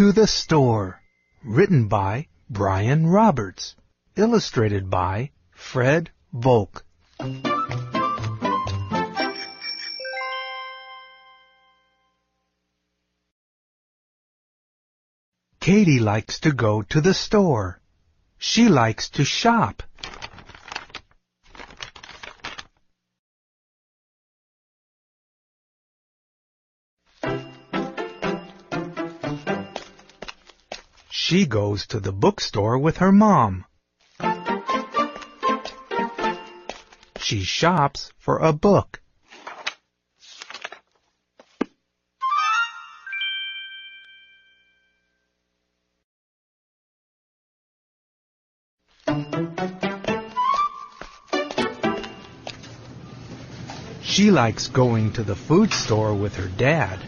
to the Store. Written by Brian Roberts. Illustrated by Fred Volk. Katie likes to go to the store. She likes to shop. She goes to the bookstore with her mom. She shops for a book. She likes going to the food store with her dad.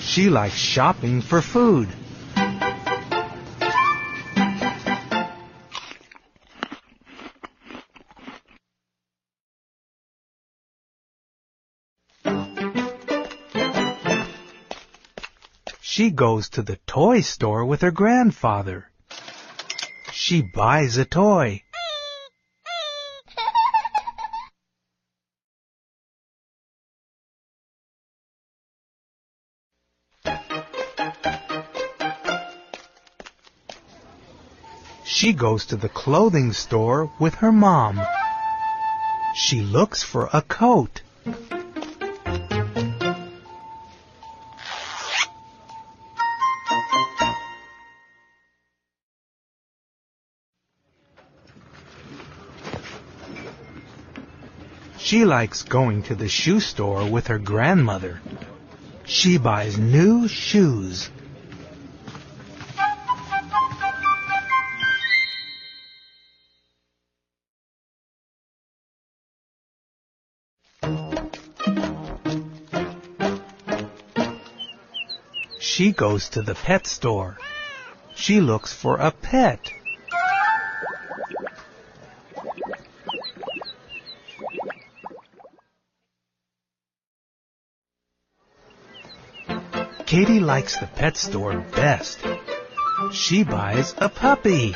She likes shopping for food. She goes to the toy store with her grandfather. She buys a toy. She goes to the clothing store with her mom. She looks for a coat. She likes going to the shoe store with her grandmother. She buys new shoes. She goes to the pet store. She looks for a pet. Katie likes the pet store best. She buys a puppy.